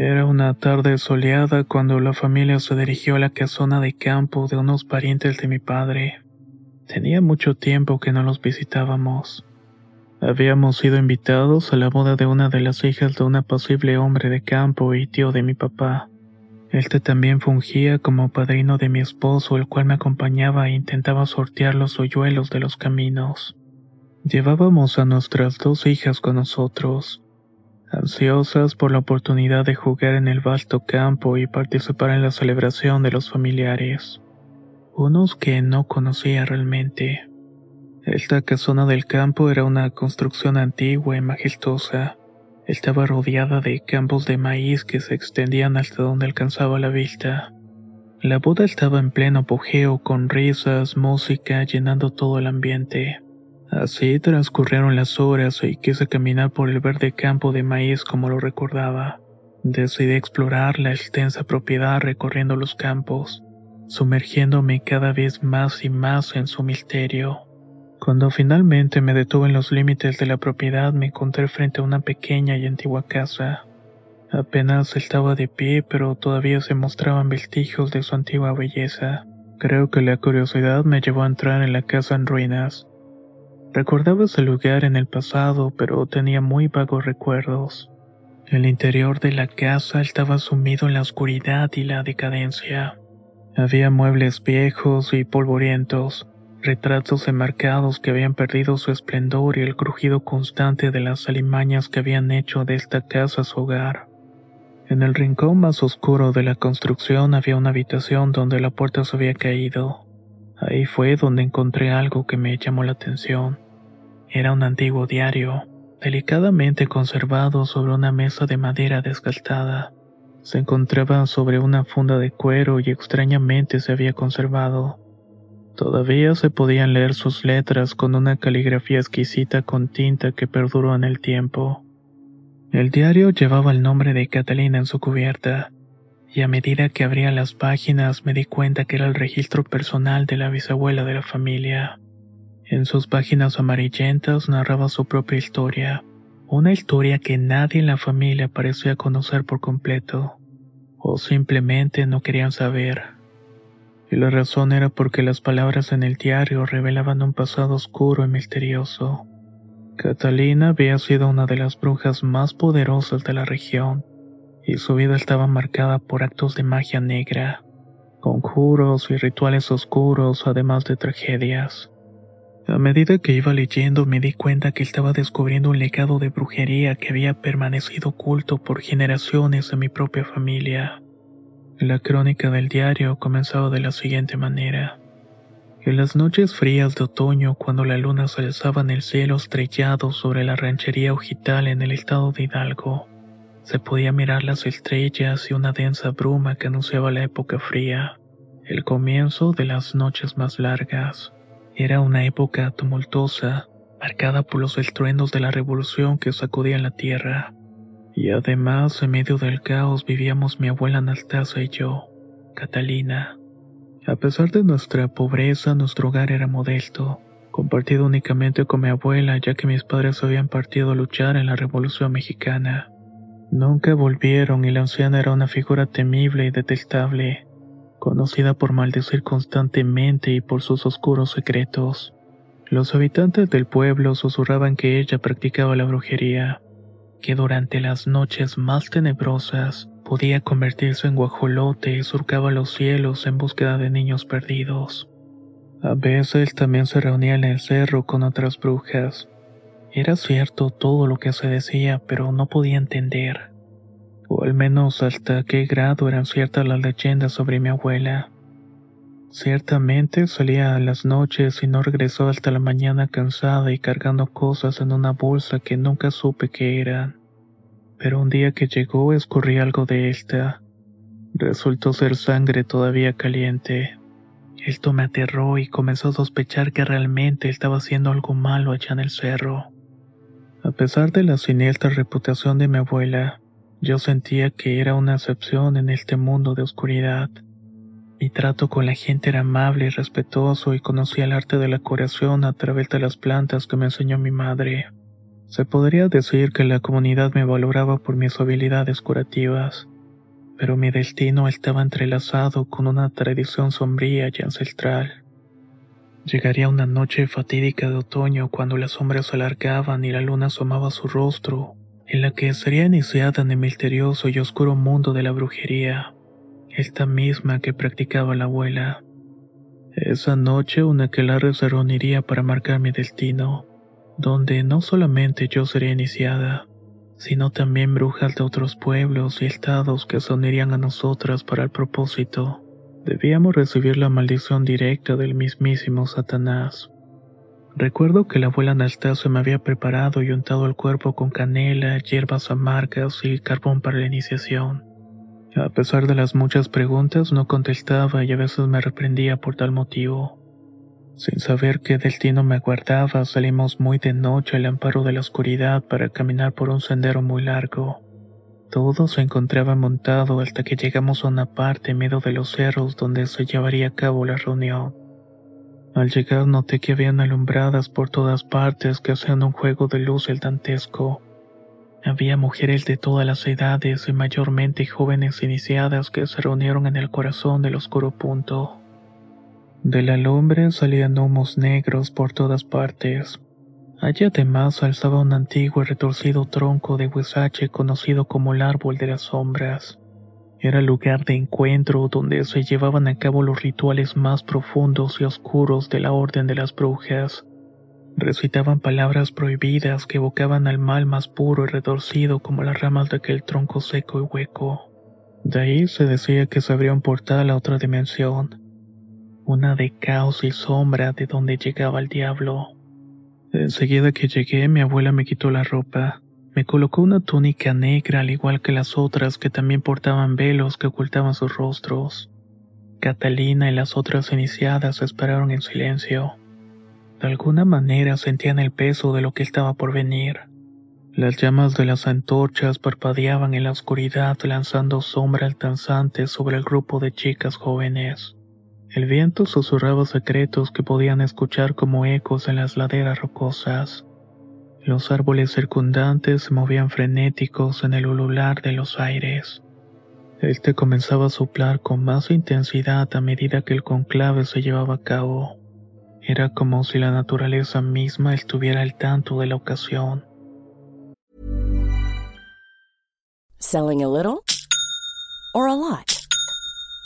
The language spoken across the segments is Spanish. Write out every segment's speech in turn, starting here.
Era una tarde soleada cuando la familia se dirigió a la casona de campo de unos parientes de mi padre. Tenía mucho tiempo que no los visitábamos. Habíamos sido invitados a la boda de una de las hijas de un apacible hombre de campo y tío de mi papá. Este también fungía como padrino de mi esposo, el cual me acompañaba e intentaba sortear los hoyuelos de los caminos. Llevábamos a nuestras dos hijas con nosotros ansiosas por la oportunidad de jugar en el vasto campo y participar en la celebración de los familiares, unos que no conocía realmente. Esta casona del campo era una construcción antigua y majestuosa. Estaba rodeada de campos de maíz que se extendían hasta donde alcanzaba la vista. La boda estaba en pleno apogeo con risas, música llenando todo el ambiente. Así transcurrieron las horas y quise caminar por el verde campo de maíz como lo recordaba. Decidí explorar la extensa propiedad recorriendo los campos, sumergiéndome cada vez más y más en su misterio. Cuando finalmente me detuve en los límites de la propiedad me encontré frente a una pequeña y antigua casa. Apenas estaba de pie, pero todavía se mostraban vestigios de su antigua belleza. Creo que la curiosidad me llevó a entrar en la casa en ruinas Recordaba ese lugar en el pasado, pero tenía muy vagos recuerdos. El interior de la casa estaba sumido en la oscuridad y la decadencia. Había muebles viejos y polvorientos, retratos enmarcados que habían perdido su esplendor y el crujido constante de las alimañas que habían hecho de esta casa su hogar. En el rincón más oscuro de la construcción había una habitación donde la puerta se había caído. Ahí fue donde encontré algo que me llamó la atención. Era un antiguo diario, delicadamente conservado sobre una mesa de madera desgastada. Se encontraba sobre una funda de cuero y extrañamente se había conservado. Todavía se podían leer sus letras con una caligrafía exquisita con tinta que perduró en el tiempo. El diario llevaba el nombre de Catalina en su cubierta, y a medida que abría las páginas me di cuenta que era el registro personal de la bisabuela de la familia. En sus páginas amarillentas narraba su propia historia, una historia que nadie en la familia parecía conocer por completo, o simplemente no querían saber. Y la razón era porque las palabras en el diario revelaban un pasado oscuro y misterioso. Catalina había sido una de las brujas más poderosas de la región y su vida estaba marcada por actos de magia negra, conjuros y rituales oscuros, además de tragedias. A medida que iba leyendo me di cuenta que estaba descubriendo un legado de brujería que había permanecido oculto por generaciones en mi propia familia. La crónica del diario comenzaba de la siguiente manera. En las noches frías de otoño, cuando la luna se alzaba en el cielo estrellado sobre la ranchería Ojital en el estado de Hidalgo, se podía mirar las estrellas y una densa bruma que anunciaba la época fría, el comienzo de las noches más largas. Era una época tumultuosa, marcada por los estruendos de la revolución que sacudían la tierra. Y además, en medio del caos vivíamos mi abuela Anastasia y yo, Catalina. A pesar de nuestra pobreza, nuestro hogar era modesto, compartido únicamente con mi abuela ya que mis padres habían partido a luchar en la Revolución Mexicana. Nunca volvieron y la anciana era una figura temible y detestable, conocida por maldecir constantemente y por sus oscuros secretos. Los habitantes del pueblo susurraban que ella practicaba la brujería, que durante las noches más tenebrosas podía convertirse en guajolote y surcaba los cielos en búsqueda de niños perdidos. A veces también se reunía en el cerro con otras brujas, era cierto todo lo que se decía, pero no podía entender. o al menos hasta qué grado eran ciertas las leyendas sobre mi abuela. Ciertamente salía a las noches y no regresó hasta la mañana cansada y cargando cosas en una bolsa que nunca supe qué eran. Pero un día que llegó escurrí algo de esta. Resultó ser sangre todavía caliente. Esto me aterró y comenzó a sospechar que realmente estaba haciendo algo malo allá en el cerro. A pesar de la siniestra reputación de mi abuela, yo sentía que era una excepción en este mundo de oscuridad. Mi trato con la gente era amable y respetuoso y conocía el arte de la curación a través de las plantas que me enseñó mi madre. Se podría decir que la comunidad me valoraba por mis habilidades curativas, pero mi destino estaba entrelazado con una tradición sombría y ancestral. Llegaría una noche fatídica de otoño cuando las sombras se alargaban y la luna asomaba su rostro, en la que sería iniciada en el misterioso y oscuro mundo de la brujería esta misma que practicaba la abuela. Esa noche una aquelarre se reuniría para marcar mi destino, donde no solamente yo sería iniciada, sino también brujas de otros pueblos y estados que se unirían a nosotras para el propósito. Debíamos recibir la maldición directa del mismísimo Satanás. Recuerdo que la abuela Anastasia me había preparado y untado el cuerpo con canela, hierbas amargas y carbón para la iniciación. A pesar de las muchas preguntas, no contestaba y a veces me reprendía por tal motivo. Sin saber qué destino me aguardaba, salimos muy de noche al amparo de la oscuridad para caminar por un sendero muy largo. Todo se encontraba montado hasta que llegamos a una parte en medio de los cerros donde se llevaría a cabo la reunión. Al llegar noté que habían alumbradas por todas partes que hacían un juego de luz el dantesco. Había mujeres de todas las edades y mayormente jóvenes iniciadas que se reunieron en el corazón del oscuro punto. De la lumbre salían humos negros por todas partes. Allí además alzaba un antiguo y retorcido tronco de huizache conocido como el árbol de las sombras. Era el lugar de encuentro donde se llevaban a cabo los rituales más profundos y oscuros de la Orden de las Brujas recitaban palabras prohibidas que evocaban al mal más puro y retorcido como las ramas de aquel tronco seco y hueco. De ahí se decía que se abría un portal a otra dimensión, una de caos y sombra de donde llegaba el diablo. Enseguida que llegué, mi abuela me quitó la ropa. Me colocó una túnica negra al igual que las otras que también portaban velos que ocultaban sus rostros. Catalina y las otras iniciadas esperaron en silencio. De alguna manera sentían el peso de lo que estaba por venir. Las llamas de las antorchas parpadeaban en la oscuridad lanzando sombras danzantes sobre el grupo de chicas jóvenes. El viento susurraba secretos que podían escuchar como ecos en las laderas rocosas. Los árboles circundantes se movían frenéticos en el ulular de los aires. Este comenzaba a soplar con más intensidad a medida que el conclave se llevaba a cabo. Era como si la naturaleza misma estuviera al tanto de la ocasión. Selling a little or a lot?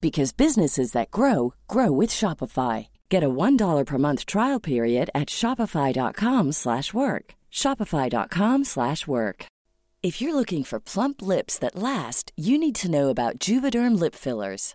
because businesses that grow grow with Shopify. Get a $1 per month trial period at Shopify.com slash work. Shopify.com slash work. If you're looking for plump lips that last, you need to know about Juvederm lip fillers.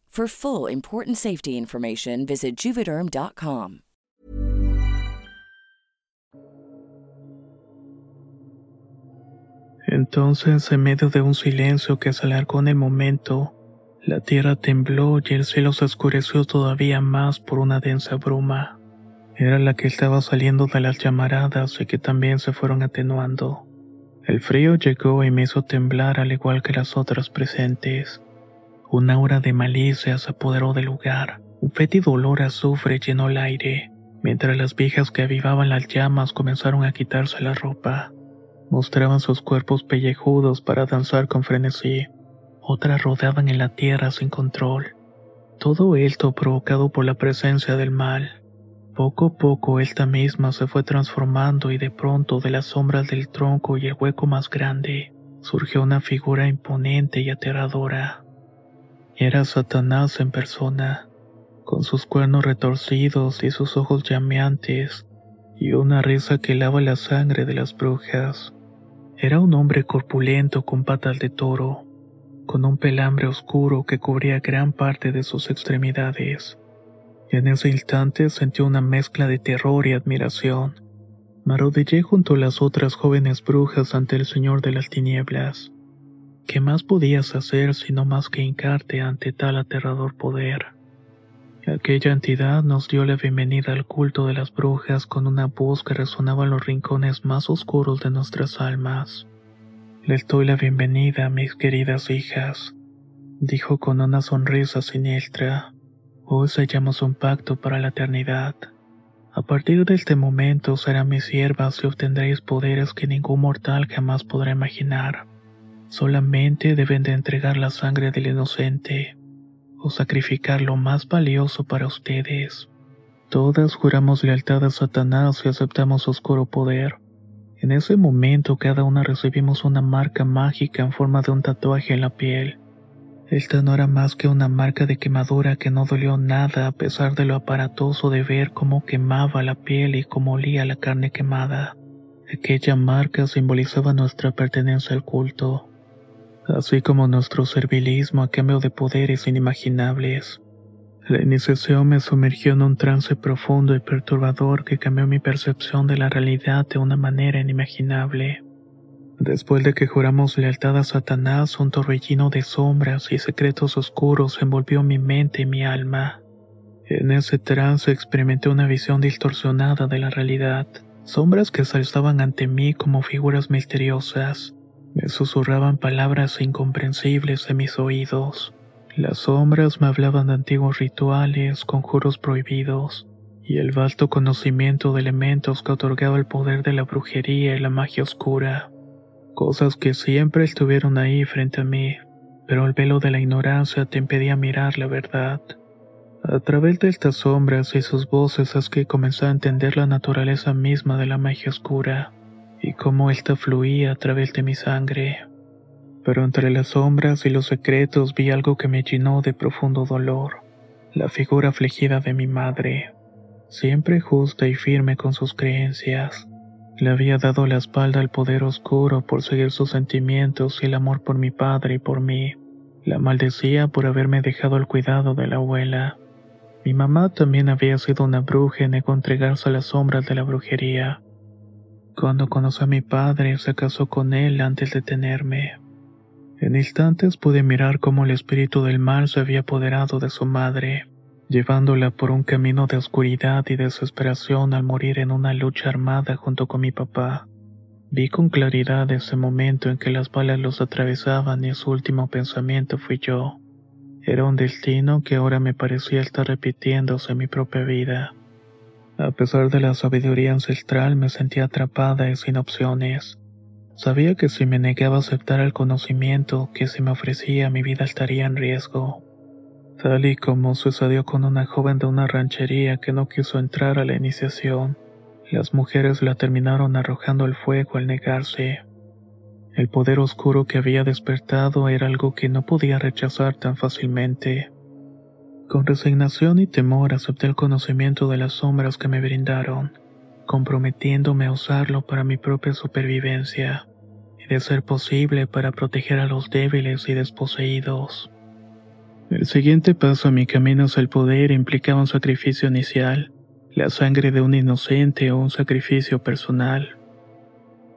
For full important safety information, visit juvederm.com. Entonces, en medio de un silencio que se alargó en el momento, la tierra tembló y el cielo se oscureció todavía más por una densa bruma. Era la que estaba saliendo de las llamaradas y que también se fueron atenuando. El frío llegó y me hizo temblar al igual que las otras presentes. Una aura de malicia se apoderó del lugar. Un fétido olor a azufre llenó el aire, mientras las viejas que avivaban las llamas comenzaron a quitarse la ropa. Mostraban sus cuerpos pellejudos para danzar con frenesí. Otras rodaban en la tierra sin control. Todo esto provocado por la presencia del mal. Poco a poco esta misma se fue transformando y de pronto de las sombras del tronco y el hueco más grande surgió una figura imponente y aterradora. Era Satanás en persona, con sus cuernos retorcidos y sus ojos llameantes y una risa que lava la sangre de las brujas. Era un hombre corpulento con patas de toro, con un pelambre oscuro que cubría gran parte de sus extremidades. Y en ese instante sentí una mezcla de terror y admiración. Me arrodillé junto a las otras jóvenes brujas ante el Señor de las Tinieblas. ¿Qué más podías hacer sino más que hincarte ante tal aterrador poder? Aquella entidad nos dio la bienvenida al culto de las brujas con una voz que resonaba en los rincones más oscuros de nuestras almas. Les doy la bienvenida, mis queridas hijas, dijo con una sonrisa siniestra. Hoy sellamos un pacto para la eternidad. A partir de este momento serán mis siervas y obtendréis poderes que ningún mortal jamás podrá imaginar. Solamente deben de entregar la sangre del inocente o sacrificar lo más valioso para ustedes. Todas juramos lealtad a Satanás y aceptamos su oscuro poder. En ese momento cada una recibimos una marca mágica en forma de un tatuaje en la piel. Esta no era más que una marca de quemadura que no dolió nada a pesar de lo aparatoso de ver cómo quemaba la piel y cómo olía la carne quemada. Aquella marca simbolizaba nuestra pertenencia al culto así como nuestro servilismo a cambio de poderes inimaginables. La iniciación me sumergió en un trance profundo y perturbador que cambió mi percepción de la realidad de una manera inimaginable. Después de que juramos lealtad a Satanás, un torbellino de sombras y secretos oscuros envolvió mi mente y mi alma. En ese trance experimenté una visión distorsionada de la realidad, sombras que se alzaban ante mí como figuras misteriosas me susurraban palabras incomprensibles en mis oídos. Las sombras me hablaban de antiguos rituales, conjuros prohibidos, y el vasto conocimiento de elementos que otorgaba el poder de la brujería y la magia oscura. Cosas que siempre estuvieron ahí frente a mí, pero el velo de la ignorancia te impedía mirar la verdad. A través de estas sombras y sus voces es que comencé a entender la naturaleza misma de la magia oscura y cómo ésta fluía a través de mi sangre. Pero entre las sombras y los secretos vi algo que me llenó de profundo dolor, la figura afligida de mi madre, siempre justa y firme con sus creencias. Le había dado la espalda al poder oscuro por seguir sus sentimientos y el amor por mi padre y por mí. La maldecía por haberme dejado al cuidado de la abuela. Mi mamá también había sido una bruja y negó entregarse a las sombras de la brujería. Cuando conoció a mi padre, se casó con él antes de tenerme. En instantes pude mirar cómo el espíritu del mal se había apoderado de su madre, llevándola por un camino de oscuridad y desesperación al morir en una lucha armada junto con mi papá. Vi con claridad ese momento en que las balas los atravesaban y su último pensamiento fui yo. Era un destino que ahora me parecía estar repitiéndose en mi propia vida. A pesar de la sabiduría ancestral me sentía atrapada y sin opciones. Sabía que si me negaba a aceptar el conocimiento que se me ofrecía mi vida estaría en riesgo. tal y como sucedió con una joven de una ranchería que no quiso entrar a la iniciación. Las mujeres la terminaron arrojando al fuego al negarse. El poder oscuro que había despertado era algo que no podía rechazar tan fácilmente. Con resignación y temor acepté el conocimiento de las sombras que me brindaron, comprometiéndome a usarlo para mi propia supervivencia y de ser posible para proteger a los débiles y desposeídos. El siguiente paso a mi camino hacia el poder implicaba un sacrificio inicial, la sangre de un inocente o un sacrificio personal.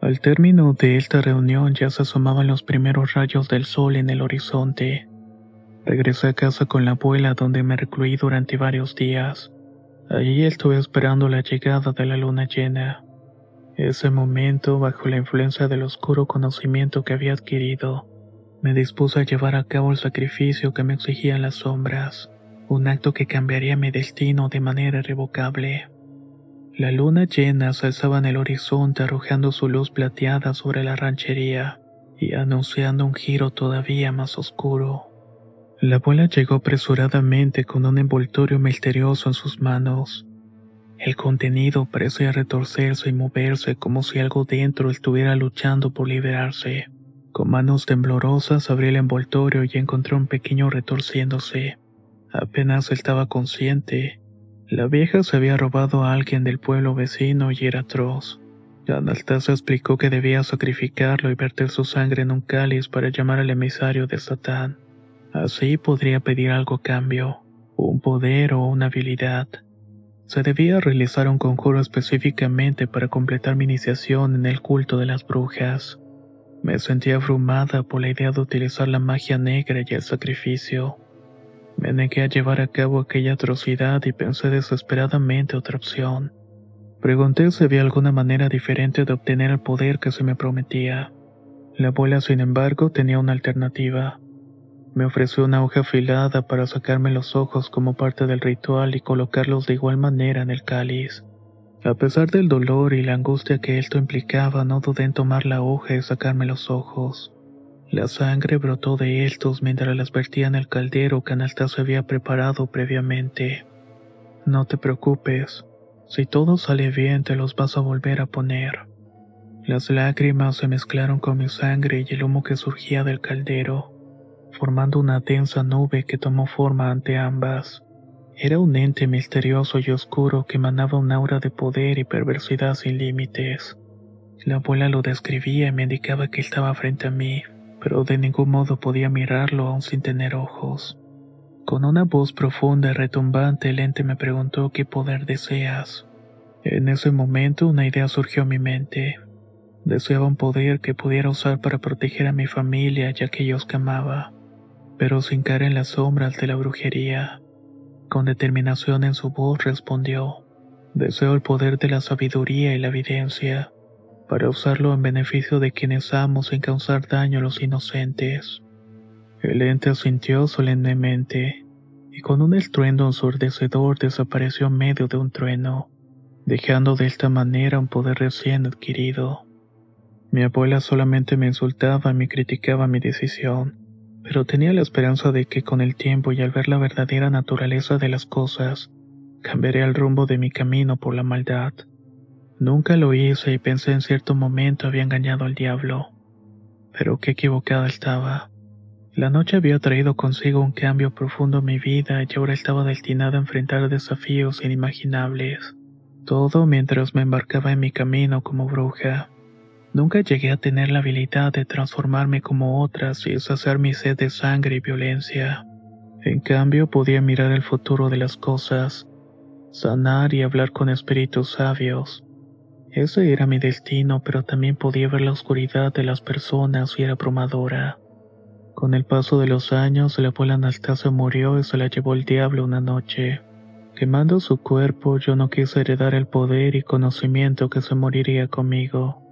Al término de esta reunión ya se asomaban los primeros rayos del sol en el horizonte. Regresé a casa con la abuela donde me recluí durante varios días. Allí estuve esperando la llegada de la luna llena. Ese momento, bajo la influencia del oscuro conocimiento que había adquirido, me dispuse a llevar a cabo el sacrificio que me exigían las sombras, un acto que cambiaría mi destino de manera irrevocable. La luna llena se alzaba en el horizonte arrojando su luz plateada sobre la ranchería y anunciando un giro todavía más oscuro. La abuela llegó apresuradamente con un envoltorio misterioso en sus manos. El contenido parecía retorcerse y moverse como si algo dentro estuviera luchando por liberarse. Con manos temblorosas abrí el envoltorio y encontré un pequeño retorciéndose. Apenas estaba consciente. La vieja se había robado a alguien del pueblo vecino y era atroz. Anastasio explicó que debía sacrificarlo y verter su sangre en un cáliz para llamar al emisario de Satán. Así podría pedir algo cambio, un poder o una habilidad. Se debía realizar un conjuro específicamente para completar mi iniciación en el culto de las brujas. Me sentía abrumada por la idea de utilizar la magia negra y el sacrificio. Me negué a llevar a cabo aquella atrocidad y pensé desesperadamente otra opción. Pregunté si había alguna manera diferente de obtener el poder que se me prometía. La abuela, sin embargo, tenía una alternativa. Me ofreció una hoja afilada para sacarme los ojos como parte del ritual y colocarlos de igual manera en el cáliz. A pesar del dolor y la angustia que esto implicaba, no dudé en tomar la hoja y sacarme los ojos. La sangre brotó de estos mientras las vertía en el caldero que Anastasio había preparado previamente. No te preocupes, si todo sale bien te los vas a volver a poner. Las lágrimas se mezclaron con mi sangre y el humo que surgía del caldero formando una densa nube que tomó forma ante ambas. Era un ente misterioso y oscuro que emanaba un aura de poder y perversidad sin límites. La abuela lo describía y me indicaba que estaba frente a mí, pero de ningún modo podía mirarlo aún sin tener ojos. Con una voz profunda y retumbante el ente me preguntó qué poder deseas. En ese momento una idea surgió en mi mente. Deseaba un poder que pudiera usar para proteger a mi familia y a aquellos que amaba pero sin caer en las sombras de la brujería. Con determinación en su voz respondió, deseo el poder de la sabiduría y la evidencia, para usarlo en beneficio de quienes amo sin causar daño a los inocentes. El ente asintió solemnemente, y con un estruendo ensordecedor desapareció en medio de un trueno, dejando de esta manera un poder recién adquirido. Mi abuela solamente me insultaba y me criticaba mi decisión pero tenía la esperanza de que con el tiempo y al ver la verdadera naturaleza de las cosas, cambiaría el rumbo de mi camino por la maldad. Nunca lo hice y pensé en cierto momento había engañado al diablo. Pero qué equivocada estaba. La noche había traído consigo un cambio profundo en mi vida y ahora estaba destinada a enfrentar desafíos inimaginables. Todo mientras me embarcaba en mi camino como bruja. Nunca llegué a tener la habilidad de transformarme como otras y saciar mi sed de sangre y violencia. En cambio, podía mirar el futuro de las cosas, sanar y hablar con espíritus sabios. Ese era mi destino, pero también podía ver la oscuridad de las personas y era abrumadora. Con el paso de los años, la abuela Anastasia murió y se la llevó el diablo una noche. Quemando su cuerpo, yo no quise heredar el poder y conocimiento que se moriría conmigo.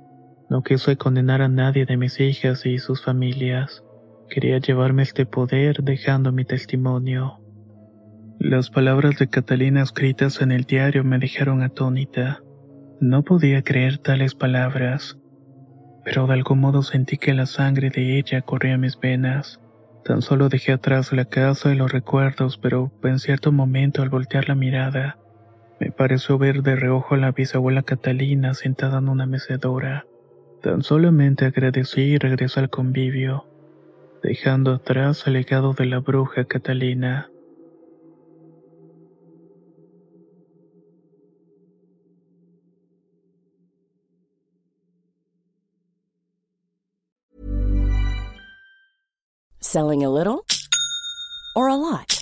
No quise condenar a nadie de mis hijas y sus familias. Quería llevarme este poder dejando mi testimonio. Las palabras de Catalina escritas en el diario me dejaron atónita. No podía creer tales palabras, pero de algún modo sentí que la sangre de ella corría mis venas. Tan solo dejé atrás la casa y los recuerdos, pero en cierto momento al voltear la mirada, me pareció ver de reojo a la bisabuela Catalina sentada en una mecedora. Tan solamente agradecí y regresé al convivio, dejando atrás el legado de la bruja Catalina. Selling a little or a lot?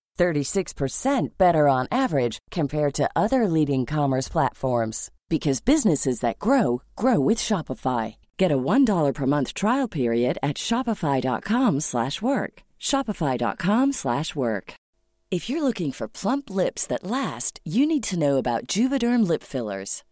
36% better on average compared to other leading commerce platforms because businesses that grow grow with Shopify. Get a $1 per month trial period at shopify.com/work. shopify.com/work. If you're looking for plump lips that last, you need to know about Juvederm lip fillers.